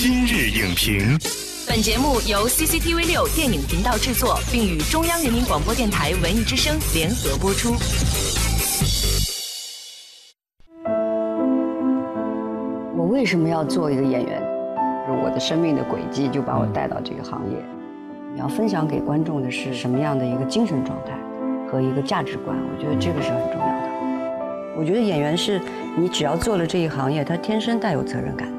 今日影评，本节目由 CCTV 六电影频道制作，并与中央人民广播电台文艺之声联合播出。我为什么要做一个演员？就是我的生命的轨迹就把我带到这个行业。你要分享给观众的是什么样的一个精神状态和一个价值观？我觉得这个是很重要的。我觉得演员是你只要做了这一行业，他天生带有责任感的。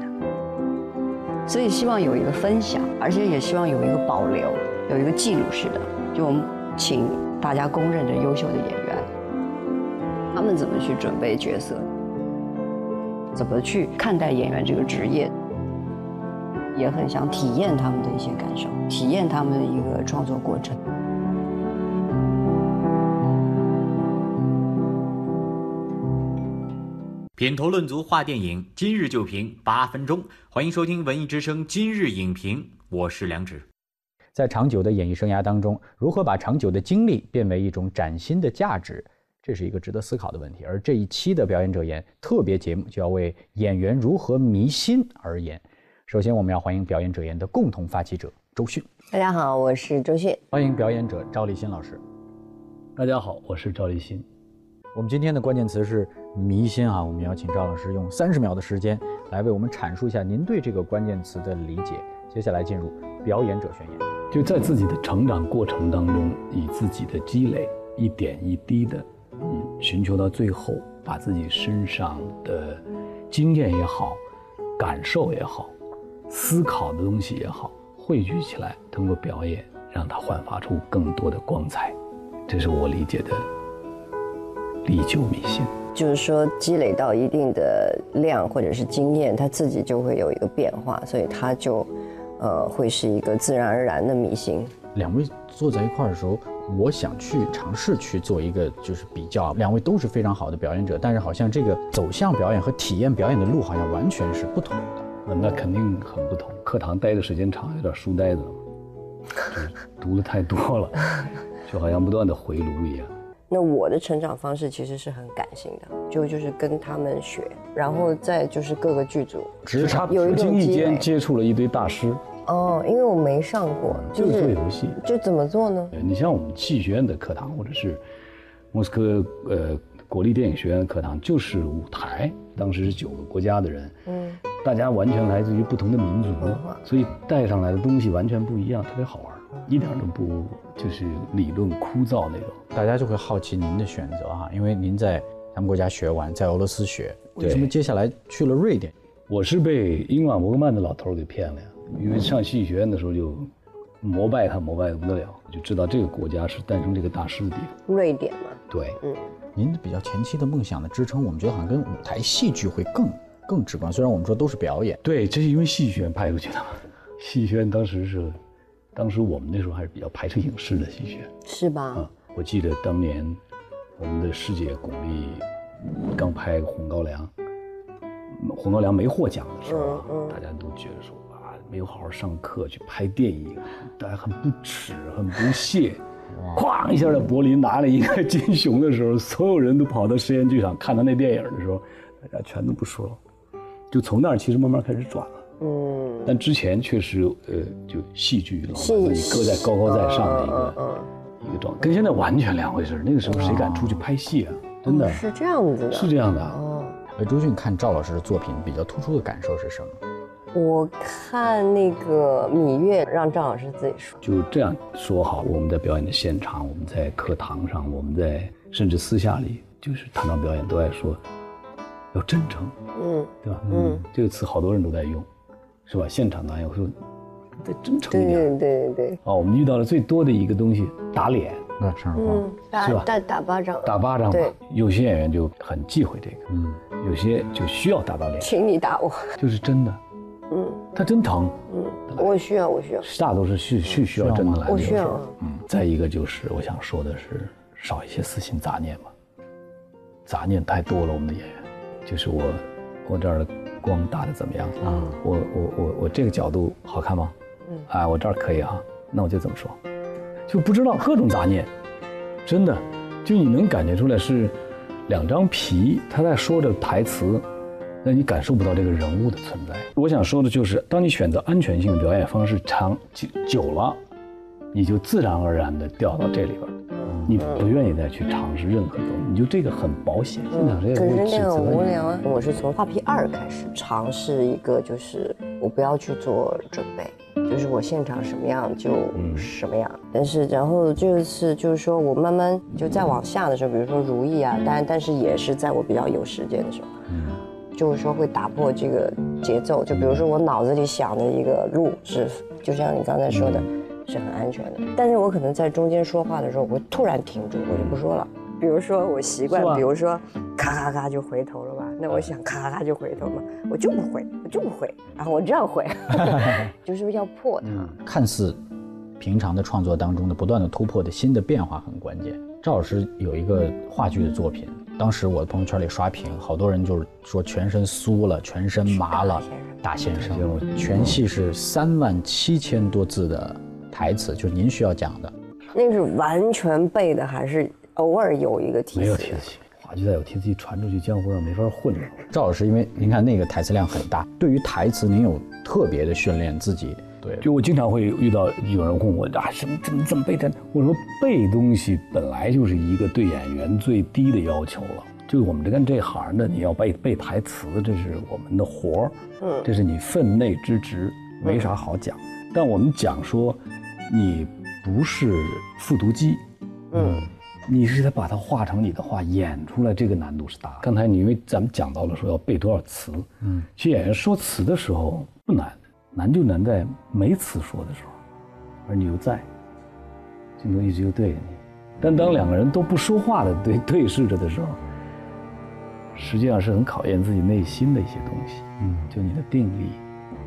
所以希望有一个分享，而且也希望有一个保留，有一个记录式的。就我们请大家公认的优秀的演员，他们怎么去准备角色，怎么去看待演员这个职业，也很想体验他们的一些感受，体验他们的一个创作过程。品头论足话电影，今日就评八分钟。欢迎收听文艺之声今日影评，我是梁植。在长久的演艺生涯当中，如何把长久的经历变为一种崭新的价值，这是一个值得思考的问题。而这一期的表演者言特别节目就要为演员如何迷心而言。首先，我们要欢迎表演者言的共同发起者周迅。大家好，我是周迅。欢迎表演者赵立新老师。大家好，我是赵立新。我们今天的关键词是迷心啊，我们要请赵老师用三十秒的时间来为我们阐述一下您对这个关键词的理解。接下来进入表演者宣言，就在自己的成长过程当中，以自己的积累一点一滴的，嗯，寻求到最后，把自己身上的经验也好，感受也好，思考的东西也好，汇聚起来，通过表演让它焕发出更多的光彩。这是我理解的。历久弥新，就是说积累到一定的量或者是经验，他自己就会有一个变化，所以他就，呃，会是一个自然而然的迷信。两位坐在一块儿的时候，我想去尝试去做一个就是比较，两位都是非常好的表演者，但是好像这个走向表演和体验表演的路好像完全是不同的。那肯定很不同。课堂待的时间长，有点书呆子了，读的太多了，就好像不断的回炉一样。那我的成长方式其实是很感性的，就就是跟他们学，然后再就是各个剧组，只是他有一无意间接触了一堆大师。哦，因为我没上过，就是做游戏，就怎么做呢？你像我们戏剧学院的课堂，或者是莫斯科呃国立电影学院的课堂，就是舞台。当时是九个国家的人，嗯，大家完全来自于不同的民族，所以带上来的东西完全不一样，特别好玩。一点都不就是理论枯燥那种，大家就会好奇您的选择啊，因为您在咱们国家学完，在俄罗斯学，为什么接下来去了瑞典？我是被英瓦伯格曼的老头给骗了呀，因为上戏剧学院的时候就膜拜他，膜拜的不得了，就知道这个国家是诞生这个大师的地方。瑞典嘛，对，嗯，您的比较前期的梦想的支撑，我们觉得好像跟舞台戏剧会更更直观。虽然我们说都是表演，对，这是因为戏剧学院派过去的嘛，戏剧学院当时是。当时我们那时候还是比较排斥影视的戏剧，是吧？啊，我记得当年我们的师姐巩俐刚拍《红高粱》，《红高粱》没获奖的时候啊，大家都觉得说啊，没有好好上课去拍电影，大家很不耻，很不屑。哐一下，在柏林拿了一个金熊的时候，所有人都跑到实验剧场看他那电影的时候，大家全都不说了。就从那儿其实慢慢开始转了。嗯，但之前确实，呃，就戏剧老把自己搁在高高在上的一个一个状态，跟现在完全两回事。那个时候谁敢出去拍戏啊？真的是这样子的，是这样的。哦，哎，周迅看赵老师的作品比较突出的感受是什么？我看那个《芈月》，让赵老师自己说。就这样说好，我们在表演的现场，我们在课堂上，我们在甚至私下里，就是谈到表演都爱说要真诚，嗯，对吧？嗯，这个词好多人都在用。是吧？现场导演说再真诚一点。对对对哦，我们遇到了最多的一个东西，打脸，那陈少华是吧？打打巴掌。打巴掌。对。有些演员就很忌讳这个，嗯，有些就需要打到脸。请你打我。就是真的。嗯。他真疼。嗯。我需要，我需要。大多数需需需要真的来。我需要。嗯。再一个就是，我想说的是，少一些私心杂念吧。杂念太多了，我们的演员，就是我，我这儿的。光打的怎么样啊？我我我我这个角度好看吗？嗯，哎，我这儿可以啊，那我就怎么说，就不知道各种杂念，真的，就你能感觉出来是两张皮，他在说着台词，那你感受不到这个人物的存在。我想说的就是，当你选择安全性的表演方式长久久了，你就自然而然的掉到这里边，你不愿意再去尝试任何东西，你就这个很保险。现场这个可是那很无聊啊！我是从画皮二开始尝试一个，就是我不要去做准备，就是我现场什么样就什么样。但是然后这次就是说我慢慢就再往下的时候，比如说如意啊，但但是也是在我比较有时间的时候。就是说会打破这个节奏，就比如说我脑子里想的一个路是，就像你刚才说的，是很安全的。但是我可能在中间说话的时候，我会突然停住，我就不说了。比如说我习惯，比如说咔咔咔就回头了吧，那我想咔咔咔就回头嘛，我就不回，我就不回，然后我这样回，就是要破它。看似平常的创作当中的不断的突破的新的变化很关键。赵老师有一个话剧的作品。当时我的朋友圈里刷屏，好多人就是说全身酥了，全身麻了。大先生，全戏是三万七千多字的台词，就是您需要讲的。那是完全背的，还是偶尔有一个提词？没有提词，话剧再有提词，传出去江湖上没法混了。赵老师，因为您看那个台词量很大，对于台词您有特别的训练自己。对，就我经常会遇到有人问我啊，什么怎么怎么背的？我说背东西本来就是一个对演员最低的要求了。就我们这干这行的，你要背背台词，这是我们的活儿，嗯，这是你分内之职，没啥好讲。但我们讲说，你不是复读机，嗯，你是得把它化成你的话演出来，这个难度是大。刚才你因为咱们讲到了说要背多少词，嗯，其实演员说词的时候不难。难就难在没词说的时候，而你又在，镜头一直就对着你。但当两个人都不说话的对对视着的时候，实际上是很考验自己内心的一些东西。嗯，就你的定力，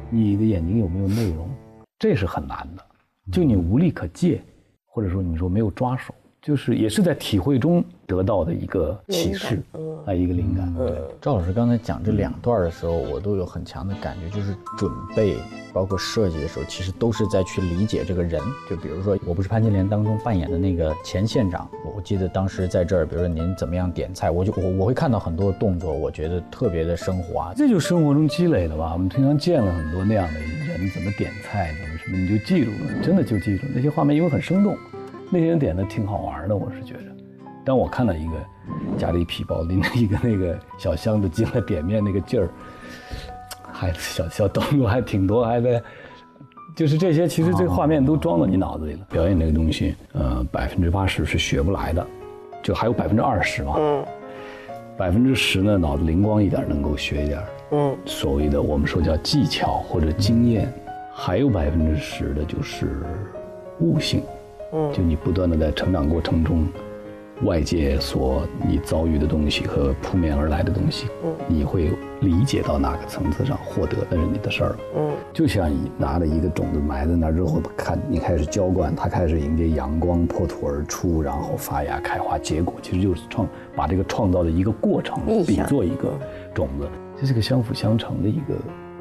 你的眼睛有没有内容，这是很难的。就你无力可借，或者说你说没有抓手。就是也是在体会中得到的一个启示，啊，一个灵感。对，赵老师刚才讲这两段的时候，我都有很强的感觉，就是准备，包括设计的时候，其实都是在去理解这个人。就比如说，我不是潘金莲当中扮演的那个前县长，我记得当时在这儿，比如说您怎么样点菜，我就我我会看到很多动作，我觉得特别的升华。这就生活中积累的吧。我们平常见了很多那样的人，怎么点菜，怎么什么，你就记住了，真的就记住那些画面，因为很生动。那些人点的挺好玩的，我是觉得。当我看到一个夹着一皮包拎着一个那个小箱子进了点面那个劲儿，还小小动作还挺多，还在，就是这些，其实这画面都装到你脑子里了。表演这个东西，呃，百分之八十是学不来的，就还有百分之二十嘛。嗯。百分之十呢，脑子灵光一点，能够学一点。嗯。所谓的我们说叫技巧或者经验，还有百分之十的就是悟性。就你不断的在成长过程中，外界所你遭遇的东西和扑面而来的东西，嗯，你会理解到哪个层次上获得那是你的事儿了，嗯，就像你拿了一个种子埋在那儿之后，看你开始浇灌，它开始迎接阳光破土而出，然后发芽开花结果，其实就是创把这个创造的一个过程比作一个种子，这是个相辅相成的一个。